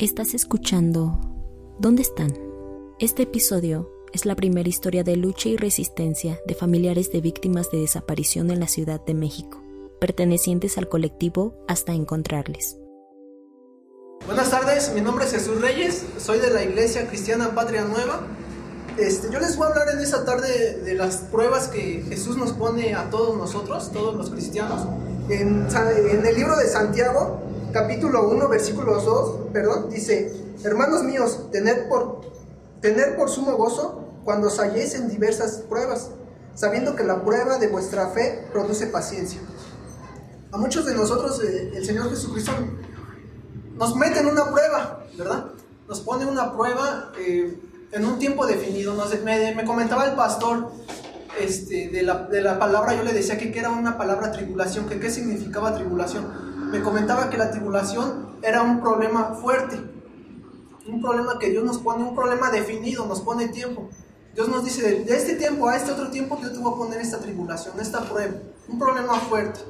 Estás escuchando ¿Dónde están? Este episodio es la primera historia de lucha y resistencia de familiares de víctimas de desaparición en la Ciudad de México, pertenecientes al colectivo Hasta Encontrarles. Buenas tardes, mi nombre es Jesús Reyes, soy de la Iglesia Cristiana Patria Nueva. Este, yo les voy a hablar en esta tarde de las pruebas que Jesús nos pone a todos nosotros, todos los cristianos. En, en el libro de Santiago, capítulo 1, versículo 2, perdón, dice, hermanos míos, tener por, tener por sumo gozo cuando os halléis en diversas pruebas, sabiendo que la prueba de vuestra fe produce paciencia. A muchos de nosotros eh, el Señor Jesucristo nos mete en una prueba, ¿verdad? Nos pone una prueba eh, en un tiempo definido. Nos, me, me, comentaba el pastor este, de, la, de, la, palabra, yo le decía que, que era una palabra tribulación, que qué significaba tribulación me comentaba que la tribulación era un problema fuerte, un problema que Dios nos pone, un problema definido, nos pone tiempo. Dios nos dice, de este tiempo a este otro tiempo yo te voy a poner esta tribulación, esta prueba, un problema fuerte.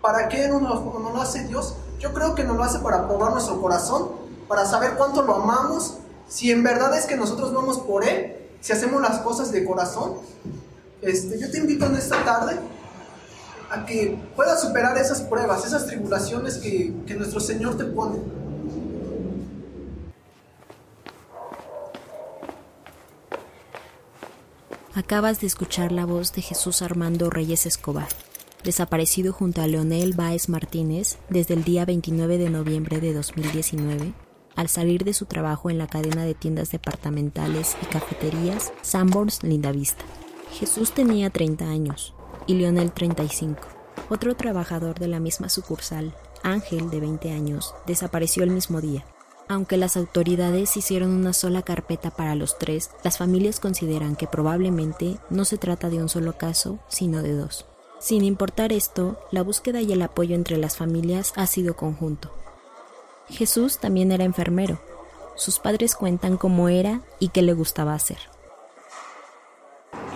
¿Para qué no, no, no lo hace Dios? Yo creo que no lo hace para probar nuestro corazón, para saber cuánto lo amamos, si en verdad es que nosotros vamos por Él, si hacemos las cosas de corazón. Este, yo te invito en esta tarde a que puedas superar esas pruebas, esas tribulaciones que, que nuestro Señor te pone. Acabas de escuchar la voz de Jesús Armando Reyes Escobar, desaparecido junto a Leonel Báez Martínez desde el día 29 de noviembre de 2019, al salir de su trabajo en la cadena de tiendas departamentales y cafeterías Sanborns Lindavista. Jesús tenía 30 años, y Lionel 35. Otro trabajador de la misma sucursal, Ángel de 20 años, desapareció el mismo día. Aunque las autoridades hicieron una sola carpeta para los tres, las familias consideran que probablemente no se trata de un solo caso, sino de dos. Sin importar esto, la búsqueda y el apoyo entre las familias ha sido conjunto. Jesús también era enfermero. Sus padres cuentan cómo era y qué le gustaba hacer.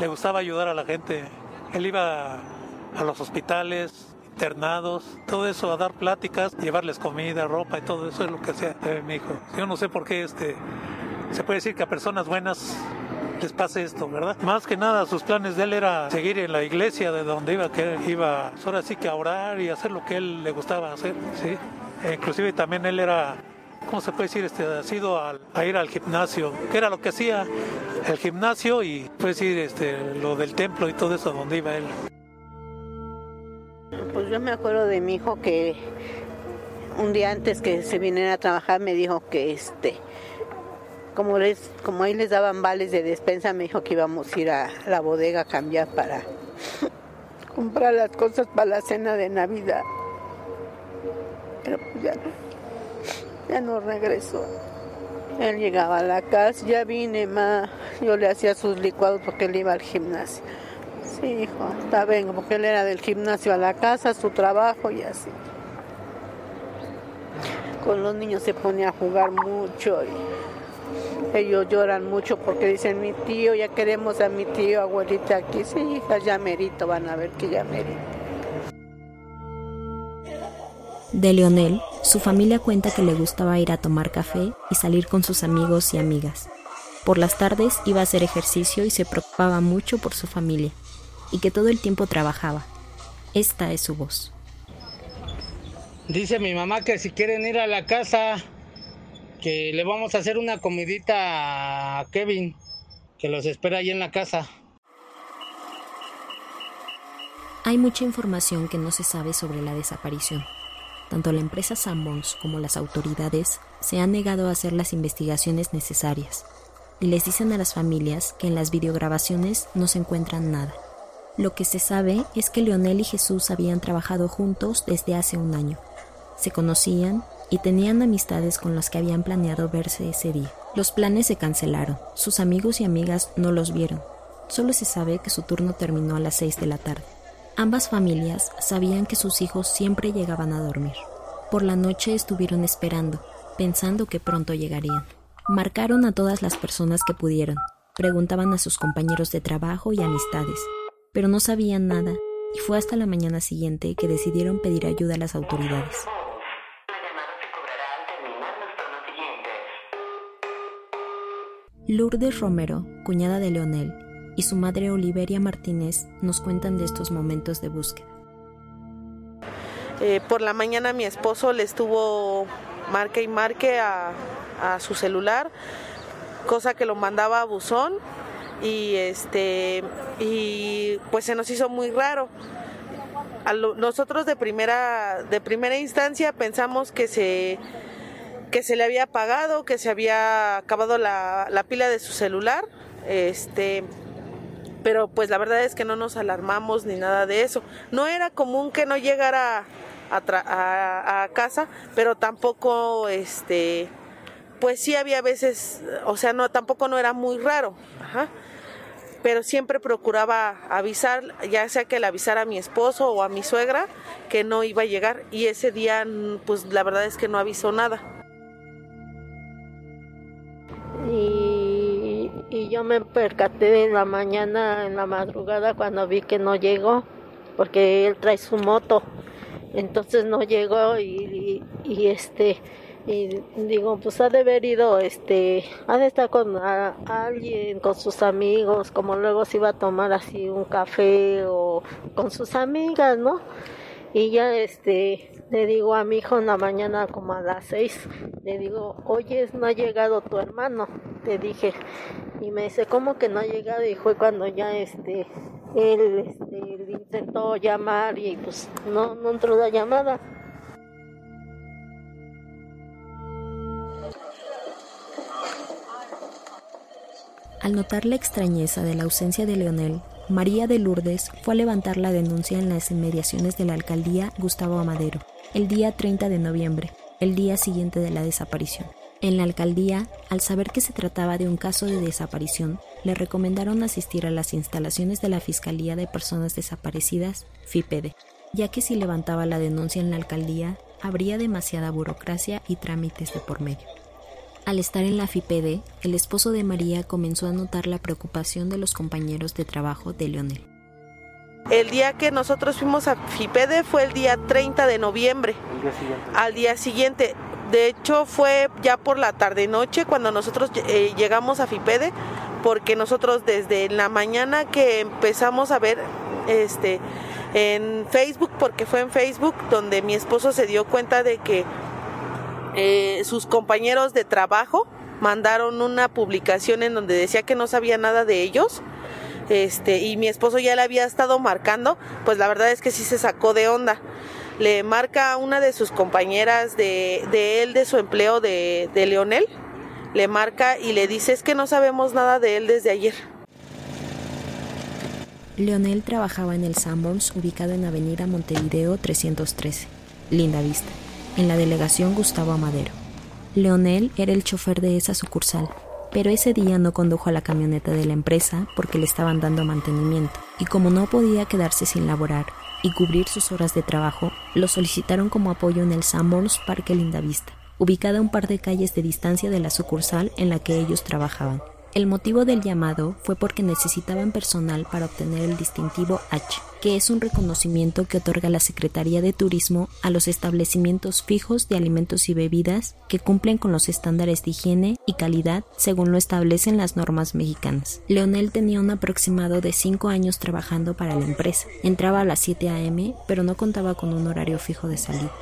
Le gustaba ayudar a la gente él iba a los hospitales, internados, todo eso, a dar pláticas, llevarles comida, ropa y todo eso es lo que hacía eh, mi hijo. Yo no sé por qué este, se puede decir que a personas buenas les pase esto, ¿verdad? Más que nada sus planes de él era seguir en la iglesia de donde iba, que iba ahora sí que a orar y hacer lo que él le gustaba hacer, ¿sí? E inclusive también él era ¿cómo se puede decir? Este, ha sido a, ir al gimnasio, que era lo que hacía el gimnasio y puede decir este, lo del templo y todo eso, donde iba él. Pues yo me acuerdo de mi hijo que un día antes que se viniera a trabajar me dijo que este como les como ahí les daban vales de despensa me dijo que íbamos a ir a la bodega a cambiar para comprar las cosas para la cena de Navidad. Pero pues ya no ya no regresó. Él llegaba a la casa, ya vine, ma. Yo le hacía sus licuados porque él iba al gimnasio. Sí, hijo, está bien, porque él era del gimnasio a la casa, su trabajo y así. Con los niños se ponía a jugar mucho y ellos lloran mucho porque dicen, mi tío, ya queremos a mi tío, abuelita aquí. Sí, hija, ya merito, van a ver que ya merito. De Leonel, su familia cuenta que le gustaba ir a tomar café y salir con sus amigos y amigas. Por las tardes iba a hacer ejercicio y se preocupaba mucho por su familia, y que todo el tiempo trabajaba. Esta es su voz. Dice mi mamá que si quieren ir a la casa, que le vamos a hacer una comidita a Kevin, que los espera ahí en la casa. Hay mucha información que no se sabe sobre la desaparición. Tanto la empresa Sanborns como las autoridades se han negado a hacer las investigaciones necesarias y les dicen a las familias que en las videograbaciones no se encuentran nada. Lo que se sabe es que Leonel y Jesús habían trabajado juntos desde hace un año. Se conocían y tenían amistades con las que habían planeado verse ese día. Los planes se cancelaron, sus amigos y amigas no los vieron. Solo se sabe que su turno terminó a las 6 de la tarde. Ambas familias sabían que sus hijos siempre llegaban a dormir. Por la noche estuvieron esperando, pensando que pronto llegarían. Marcaron a todas las personas que pudieron, preguntaban a sus compañeros de trabajo y amistades, pero no sabían nada y fue hasta la mañana siguiente que decidieron pedir ayuda a las autoridades. Lourdes Romero, cuñada de Leonel, y su madre Oliveria Martínez nos cuentan de estos momentos de búsqueda. Eh, por la mañana mi esposo le estuvo marque y marque a, su celular, cosa que lo mandaba a buzón y este y pues se nos hizo muy raro. nosotros de primera de primera instancia pensamos que se que se le había apagado, que se había acabado la, pila de su celular, este, pero pues la verdad es que no nos alarmamos ni nada de eso. No era común que no llegara a, casa, pero tampoco, este, pues sí había veces, o sea, no, tampoco no era muy raro, pero siempre procuraba avisar, ya sea que le avisara a mi esposo o a mi suegra que no iba a llegar y ese día, pues la verdad es que no avisó nada. Yo me percaté en la mañana, en la madrugada, cuando vi que no llegó, porque él trae su moto, entonces no llegó y, este y digo pues ha de haber ido este ha de estar con alguien con sus amigos como luego se iba a tomar así un café o con sus amigas no y ya este le digo a mi hijo en la mañana como a las seis, le digo, oye, no ha llegado tu hermano, te dije, y me dice, ¿cómo que no ha llegado? Y fue cuando ya este, él este, intentó llamar y pues no, no entró la llamada. Al notar la extrañeza de la ausencia de Leonel, María de Lourdes fue a levantar la denuncia en las inmediaciones de la alcaldía Gustavo Amadero, el día 30 de noviembre, el día siguiente de la desaparición. En la alcaldía, al saber que se trataba de un caso de desaparición, le recomendaron asistir a las instalaciones de la Fiscalía de Personas Desaparecidas, FIPEDE, ya que si levantaba la denuncia en la alcaldía, habría demasiada burocracia y trámites de por medio. Al estar en la FIPEDE, el esposo de María comenzó a notar la preocupación de los compañeros de trabajo de Leonel. El día que nosotros fuimos a FIPEDE fue el día 30 de noviembre. Al día siguiente. De hecho, fue ya por la tarde-noche cuando nosotros eh, llegamos a FIPEDE, porque nosotros desde la mañana que empezamos a ver este en Facebook, porque fue en Facebook donde mi esposo se dio cuenta de que eh, sus compañeros de trabajo mandaron una publicación en donde decía que no sabía nada de ellos. Este, y mi esposo ya le había estado marcando, pues la verdad es que sí se sacó de onda. Le marca a una de sus compañeras de, él, de su empleo de, de Leonel, le marca y le dice es que no sabemos nada de él desde ayer. Leonel trabajaba en el Sanborns ubicado en Avenida Montevideo 313, Linda Vista en la delegación Gustavo Amadero. Leonel era el chofer de esa sucursal, pero ese día no condujo a la camioneta de la empresa porque le estaban dando mantenimiento, y como no podía quedarse sin laborar y cubrir sus horas de trabajo, lo solicitaron como apoyo en el Sanborns Parque Lindavista, ubicada a un par de calles de distancia de la sucursal en la que ellos trabajaban. El motivo del llamado fue porque necesitaban personal para obtener el distintivo H, que es un reconocimiento que otorga la Secretaría de Turismo a los establecimientos fijos de alimentos y bebidas que cumplen con los estándares de higiene y calidad según lo establecen las normas mexicanas. Leonel tenía un aproximado de 5 años trabajando para la empresa. Entraba a las 7 a.m., pero no contaba con un horario fijo de salida.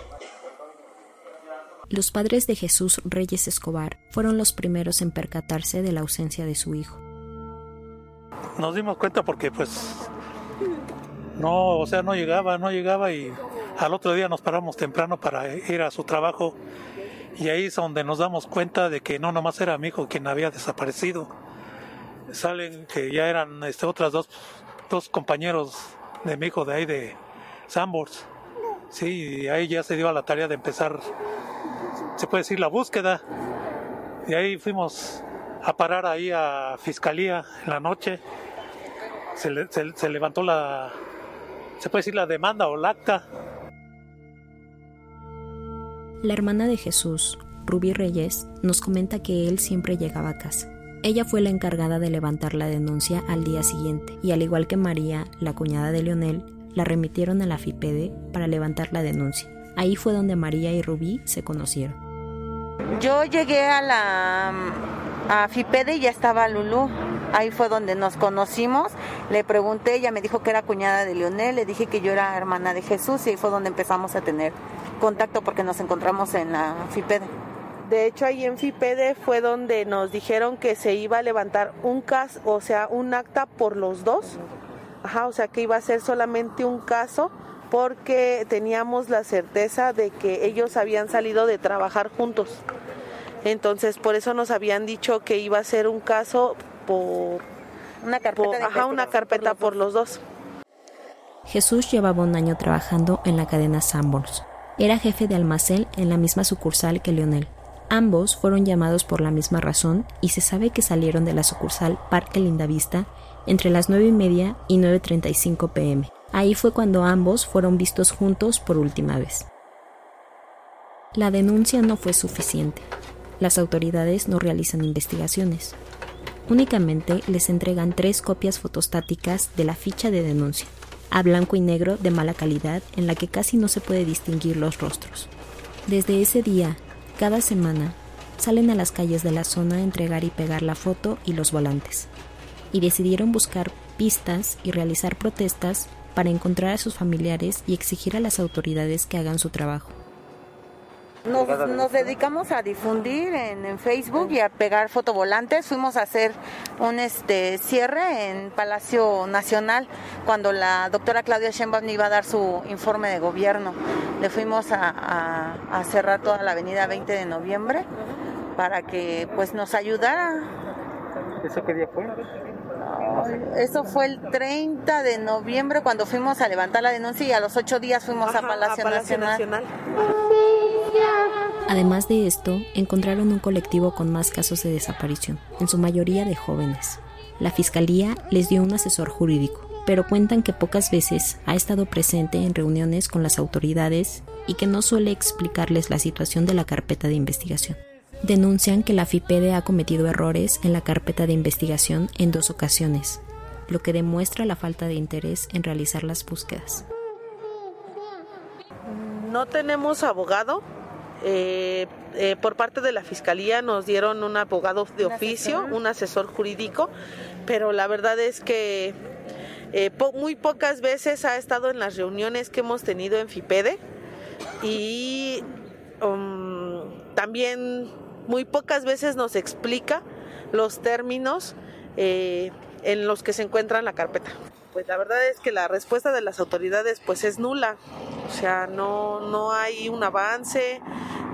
Los padres de Jesús Reyes Escobar fueron los primeros en percatarse de la ausencia de su hijo. Nos dimos cuenta porque pues no, o sea, no llegaba, no llegaba y al otro día nos paramos temprano para ir a su trabajo y ahí es donde nos damos cuenta de que no nomás era mi hijo quien había desaparecido. Salen que ya eran este, otras dos, dos compañeros de mi hijo de ahí de Sambors. Sí, y ahí ya se dio a la tarea de empezar se puede decir, la búsqueda. Y ahí fuimos a parar ahí a Fiscalía en la noche. Se, levantó la, se puede decir, la demanda o la acta. La hermana de Jesús, Ruby Reyes, nos comenta que él siempre llegaba a casa. Ella fue la encargada de levantar la denuncia al día siguiente y al igual que María, la cuñada de Leonel, la remitieron a la FIPEDE para levantar la denuncia. Ahí fue donde María y Rubí se conocieron. Yo llegué a la FIPEDE y ya estaba Lulú. Ahí fue donde nos conocimos. Le pregunté, ella me dijo que era cuñada de Leonel, le dije que yo era hermana de Jesús y ahí fue donde empezamos a tener contacto porque nos encontramos en la FIPEDE. De hecho, ahí en FIPEDE fue donde nos dijeron que se iba a levantar un caso, o sea, un acta por los dos. Ajá, o sea, que iba a ser solamente un caso porque teníamos la certeza de que ellos habían salido de trabajar juntos. Entonces, por eso nos habían dicho que iba a ser un caso por una carpeta, ajá, una carpeta por los, dos. Jesús llevaba un año trabajando en la cadena Sanborns. Era jefe de almacén en la misma sucursal que Leonel. Ambos fueron llamados por la misma razón y se sabe que salieron de la sucursal Parque Lindavista entre las 9 y media y 9.35 pm. Ahí fue cuando ambos fueron vistos juntos por última vez. La denuncia no fue suficiente. Las autoridades no realizan investigaciones. Únicamente les entregan tres copias fotostáticas de la ficha de denuncia, a blanco y negro de mala calidad en la que casi no se puede distinguir los rostros. Desde ese día, cada semana, salen a las calles de la zona a entregar y pegar la foto y los volantes, y decidieron buscar pistas y realizar protestas para encontrar a sus familiares y exigir a las autoridades que hagan su trabajo. Nos, dedicamos a difundir en, Facebook y a pegar fotovolantes. Fuimos a hacer un este cierre en Palacio Nacional cuando la doctora Claudia Sheinbaum iba a dar su informe de gobierno. Le fuimos a, a cerrar toda la avenida 20 de noviembre para que pues nos ayudara. ¿Eso qué día fue? Eso fue el 30 de noviembre cuando fuimos a levantar la denuncia y a los ocho días fuimos a Palacio, Nacional. Además de esto, encontraron un colectivo con más casos de desaparición, en su mayoría de jóvenes. La fiscalía les dio un asesor jurídico, pero cuentan que pocas veces ha estado presente en reuniones con las autoridades y que no suele explicarles la situación de la carpeta de investigación. Denuncian que la FIPEDE ha cometido errores en la carpeta de investigación en dos ocasiones, lo que demuestra la falta de interés en realizar las búsquedas. No tenemos abogado. Eh, eh, por parte de la fiscalía nos dieron un abogado de oficio, un asesor jurídico, pero la verdad es que eh, muy pocas veces ha estado en las reuniones que hemos tenido en FIPEDE y um, también muy pocas veces nos explica los términos eh, en los que se encuentra la carpeta. Pues la verdad es que la respuesta de las autoridades pues es nula, o sea, no, no hay un avance,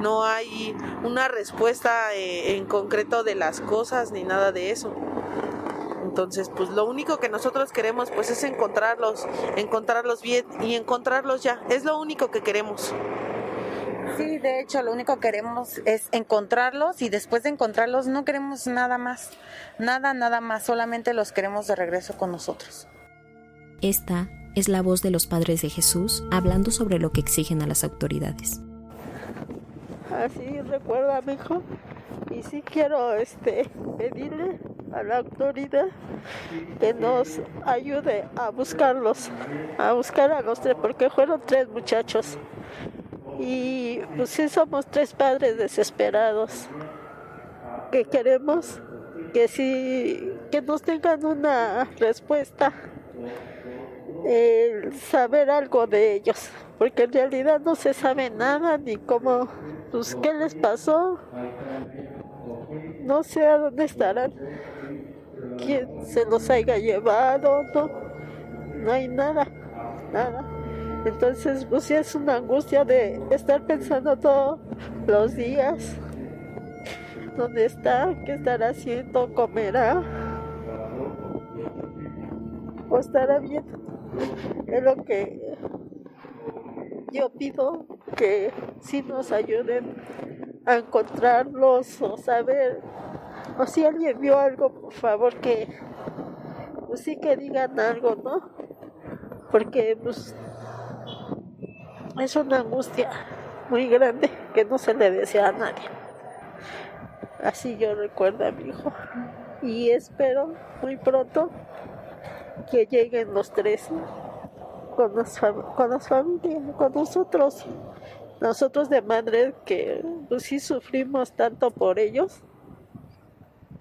no hay una respuesta eh, en concreto de las cosas ni nada de eso. Entonces, pues lo único que nosotros queremos pues es encontrarlos, encontrarlos bien y encontrarlos ya. Es lo único que queremos. Sí, de hecho, lo único que queremos es encontrarlos y después de encontrarlos no queremos nada más, nada, nada más, solamente los queremos de regreso con nosotros. Esta es la voz de los padres de Jesús hablando sobre lo que exigen a las autoridades. Así recuerda, mi hijo, y sí quiero este pedirle a la autoridad que nos ayude a buscarlos, a buscar a los tres, porque fueron tres muchachos y pues sí somos tres padres desesperados que queremos que sí que nos tengan una respuesta el saber algo de ellos porque en realidad no se sabe nada ni cómo pues qué les pasó. No sé a dónde estarán quién se los haya llevado no no hay nada nada entonces, pues sí es una angustia de estar pensando todos los días dónde está, qué estará haciendo, comerá o estará bien. Es lo que yo pido que sí nos ayuden a encontrarlos o saber o si alguien vio algo, por favor que pues sí que digan algo, ¿no? Porque pues es una angustia muy grande que no se le desea a nadie. Así yo recuerdo a mi hijo. Y espero muy pronto que lleguen los tres con, las con las familias, con nosotros. Nosotros de madre que pues sí sufrimos tanto por ellos.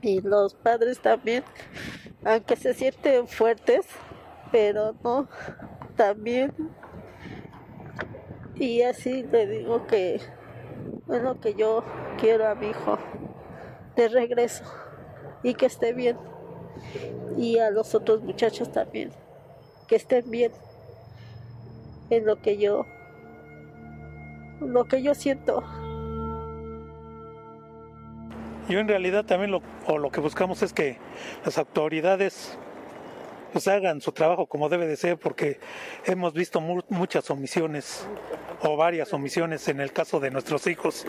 y los padres también, aunque se sienten fuertes, pero no, también. Y así le digo que es lo que yo quiero a mi hijo de regreso y que esté bien. Y a los otros muchachos también, que estén bien. Es lo que yo, lo que yo siento. Yo en realidad también lo, o lo que buscamos es que las autoridades pues hagan su trabajo como debe de ser porque hemos visto muchas omisiones o varias omisiones en el caso de nuestros hijos.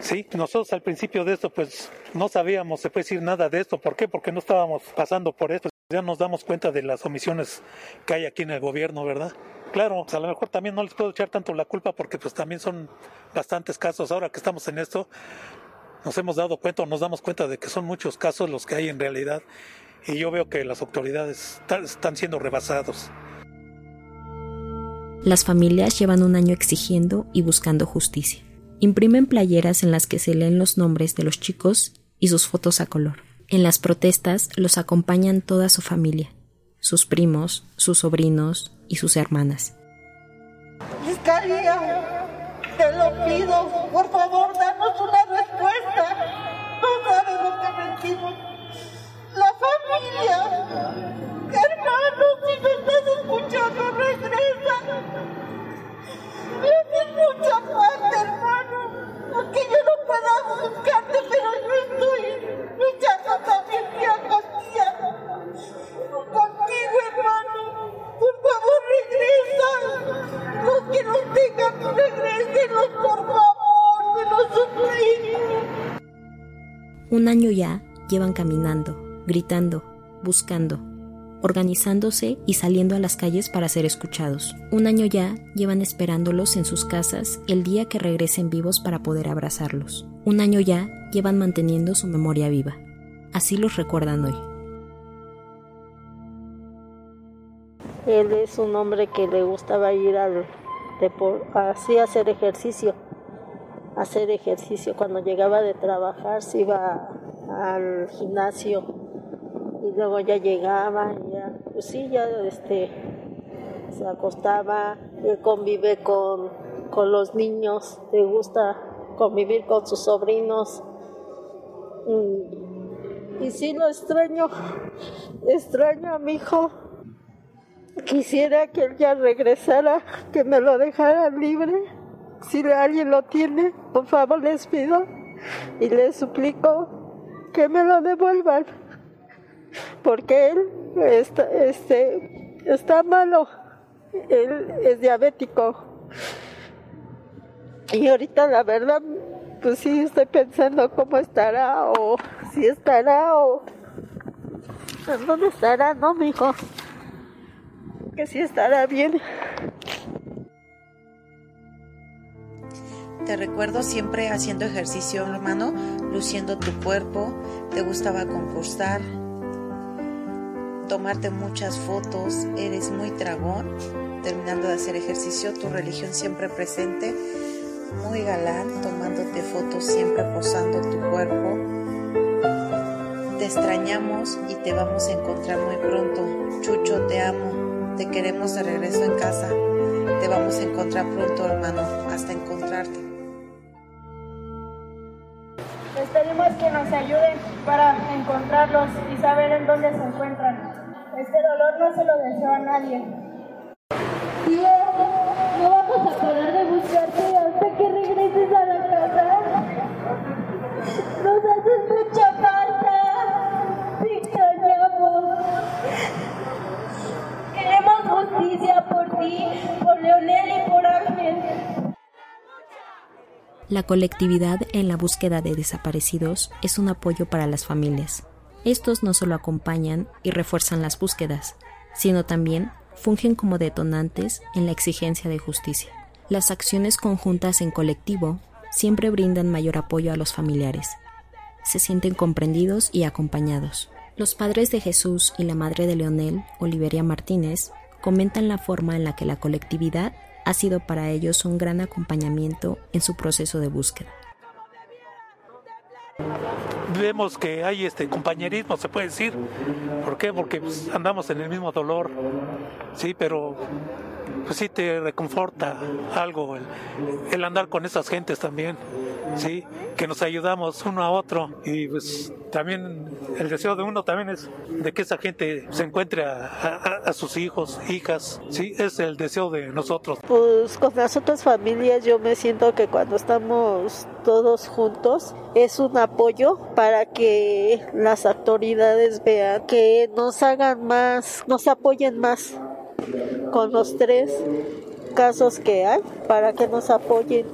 Sí, nosotros al principio de esto pues no sabíamos, se puede decir nada de esto. ¿Por qué? Porque no estábamos pasando por esto. Ya nos damos cuenta de las omisiones que hay aquí en el gobierno, ¿verdad? Claro, pues, a lo mejor también no les puedo echar tanto la culpa porque pues también son bastantes casos. Ahora que estamos en esto, nos hemos dado cuenta o nos damos cuenta de que son muchos casos los que hay en realidad y yo veo que las autoridades están siendo rebasados. Las familias llevan un año exigiendo y buscando justicia. Imprimen playeras en las que se leen los nombres de los chicos y sus fotos a color. En las protestas los acompañan toda su familia, sus primos, sus sobrinos y sus hermanas. Fiscalía, te lo pido, por favor, danos una respuesta. No sabes lo que sentimos. La familia, hermano, si me estás escuchando, regresa. Me hace mucha falta, hermano. Aunque yo no pueda buscarte, pero yo estoy luchando también día con. Contigo, hermano. Por favor, regresa. Los que nos tengan, regresenlos, por favor. Me lo suplico. Un año ya llevan caminando, gritando, buscando, organizándose y saliendo a las calles para ser escuchados. Un año ya llevan esperándolos en sus casas el día que regresen vivos para poder abrazarlos. Un año ya llevan manteniendo su memoria viva. Así los recuerdan hoy. Él es un hombre que le gustaba ir al así hacer ejercicio. Hacer ejercicio. Cuando llegaba de trabajar se iba al gimnasio y luego ya llegaba, ya, pues sí, ya este, se acostaba, él convive con, con los niños, le gusta convivir con sus sobrinos. Y, y sí lo extraño, extraño a mi hijo. Quisiera que él ya regresara, que me lo dejara libre. Si alguien lo tiene, por favor les pido y les suplico que me lo devuelvan. Porque él está, este, está malo. Él es diabético. Y ahorita la verdad, pues sí estoy pensando cómo estará o si estará o dónde estará, ¿no, mijo? Que si estará bien. Te recuerdo siempre haciendo ejercicio, hermano, luciendo tu cuerpo. Te gustaba concursar, tomarte muchas fotos. Eres muy dragón. Terminando de hacer ejercicio, tu religión siempre presente. Muy galán, tomándote fotos, siempre posando tu cuerpo. Te extrañamos y te vamos a encontrar muy pronto. Chucho, te amo. Te queremos de regreso en casa. Te vamos a encontrar pronto, hermano, hasta encontrarte. Este dolor no se lo deseo a nadie. No vamos a parar de buscarte hasta que regreses a la casa. Nos haces mucha falta. Te extrañamos. Queremos justicia por ti, por Leonel y por Ángel. La colectividad en la búsqueda de desaparecidos es un apoyo para las familias. Estos no solo acompañan y refuerzan las búsquedas, sino también fungen como detonantes en la exigencia de justicia. Las acciones conjuntas en colectivo siempre brindan mayor apoyo a los familiares. Se sienten comprendidos y acompañados. Los padres de Jesús y la madre de Leonel, Oliveria Martínez, comentan la forma en la que la colectividad ha sido para ellos un gran acompañamiento en su proceso de búsqueda. Vemos que hay este compañerismo, se puede decir. ¿Por qué? Porque pues, andamos en el mismo dolor, sí, pero pues sí te reconforta algo el, andar con esas gentes también, sí, que nos ayudamos uno a otro y pues también el deseo de uno también es de que esa gente se encuentre a, sus hijos, hijas, sí, es el deseo de nosotros. Pues con las otras familias yo me siento que cuando estamos todos juntos es un apoyo para que las autoridades vean que nos hagan más, nos apoyen más con los tres casos que hay para que nos apoyen.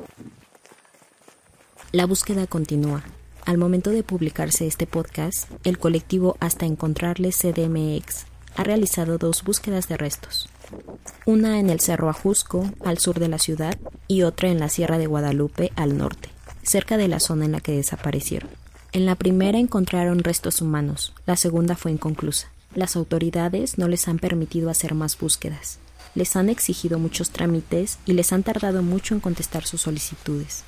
La búsqueda continúa. Al momento de publicarse este podcast, el colectivo Hasta Encontrarles CDMX ha realizado dos búsquedas de restos. Una en el Cerro Ajusco, al sur de la ciudad, y otra en la Sierra de Guadalupe, al norte, cerca de la zona en la que desaparecieron. En la primera encontraron restos humanos, la segunda fue inconclusa. Las autoridades no les han permitido hacer más búsquedas. Les han exigido muchos trámites y les han tardado mucho en contestar sus solicitudes.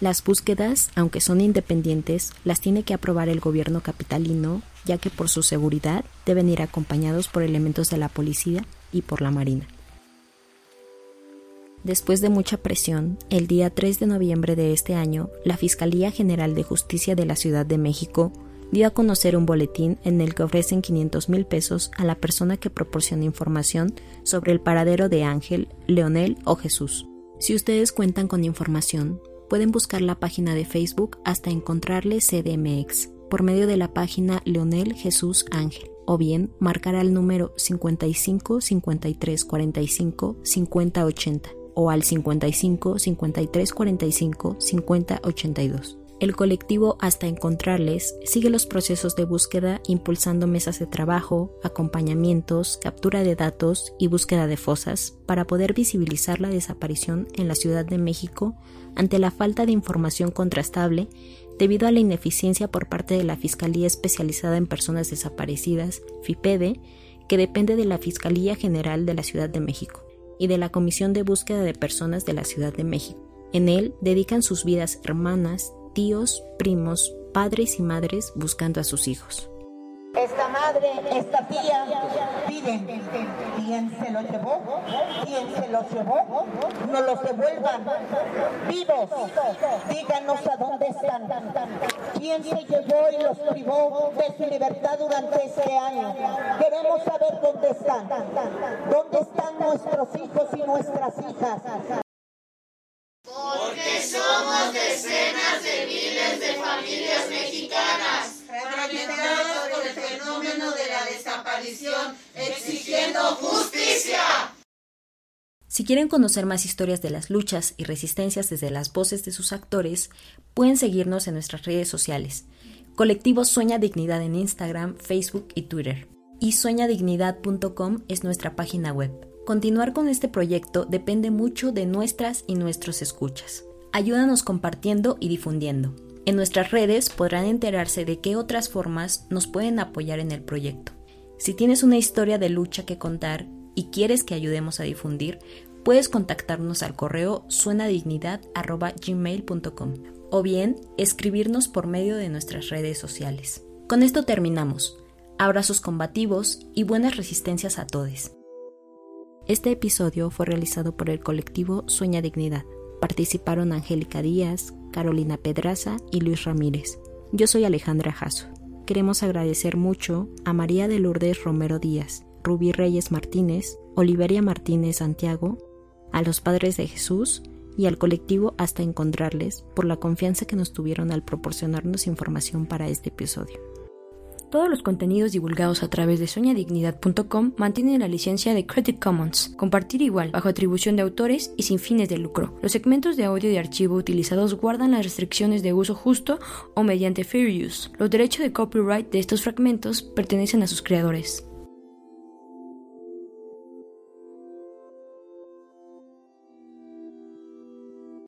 Las búsquedas, aunque son independientes, las tiene que aprobar el gobierno capitalino, ya que por su seguridad deben ir acompañados por elementos de la policía y por la Marina. Después de mucha presión, el día 3 de noviembre de este año, la Fiscalía General de Justicia de la Ciudad de México dio a conocer un boletín en el que ofrecen 500 mil pesos a la persona que proporcione información sobre el paradero de Ángel, Leonel o Jesús. Si ustedes cuentan con información, pueden buscar la página de Facebook hasta encontrarle CDMX por medio de la página Leonel Jesús Ángel o bien marcar al número 55 53 45 50 80 o al 55 53 45 50 82. El colectivo Hasta Encontrarles sigue los procesos de búsqueda impulsando mesas de trabajo, acompañamientos, captura de datos y búsqueda de fosas para poder visibilizar la desaparición en la Ciudad de México ante la falta de información contrastable debido a la ineficiencia por parte de la Fiscalía Especializada en Personas Desaparecidas, FIPEDE, que depende de la Fiscalía General de la Ciudad de México y de la Comisión de Búsqueda de Personas de la Ciudad de México. En él dedican sus vidas hermanas, tíos, primos, padres y madres buscando a sus hijos. Esta madre, esta tía piden, ¿quién se lo llevó? ¿Quién se los llevó? No los devuelvan vivos. Díganos a dónde están. ¿Quién se llevó y los privó de su libertad durante este año? Queremos saber dónde están. ¿Dónde están nuestros hijos y nuestras hijas? Familias mexicanas, fragmentadas por el fenómeno de la desaparición, exigiendo justicia. Si quieren conocer más historias de las luchas y resistencias desde las voces de sus actores, pueden seguirnos en nuestras redes sociales. Colectivo Sueña Dignidad en Instagram, Facebook y Twitter. Y sueñadignidad.com es nuestra página web. Continuar con este proyecto depende mucho de nuestras y nuestros escuchas. Ayúdanos compartiendo y difundiendo. En nuestras redes podrán enterarse de qué otras formas nos pueden apoyar en el proyecto. Si tienes una historia de lucha que contar y quieres que ayudemos a difundir, puedes contactarnos al correo suenadignidad.gmail.com o bien escribirnos por medio de nuestras redes sociales. Con esto terminamos. Abrazos combativos y buenas resistencias a todos. Este episodio fue realizado por el colectivo Sueña Dignidad. Participaron Angélica Díaz, Carolina Pedraza y Luis Ramírez. Yo soy Alejandra Jasso. Queremos agradecer mucho a María de Lourdes Romero Díaz, Rubí Reyes Martínez, Oliveria Martínez Santiago, a los Padres de Jesús y al colectivo Hasta Encontrarles por la confianza que nos tuvieron al proporcionarnos información para este episodio. Todos los contenidos divulgados a través de soñadignidad.com mantienen la licencia de Creative Commons, compartir igual, bajo atribución de autores y sin fines de lucro. Los segmentos de audio de archivo utilizados guardan las restricciones de uso justo o mediante fair use. Los derechos de copyright de estos fragmentos pertenecen a sus creadores.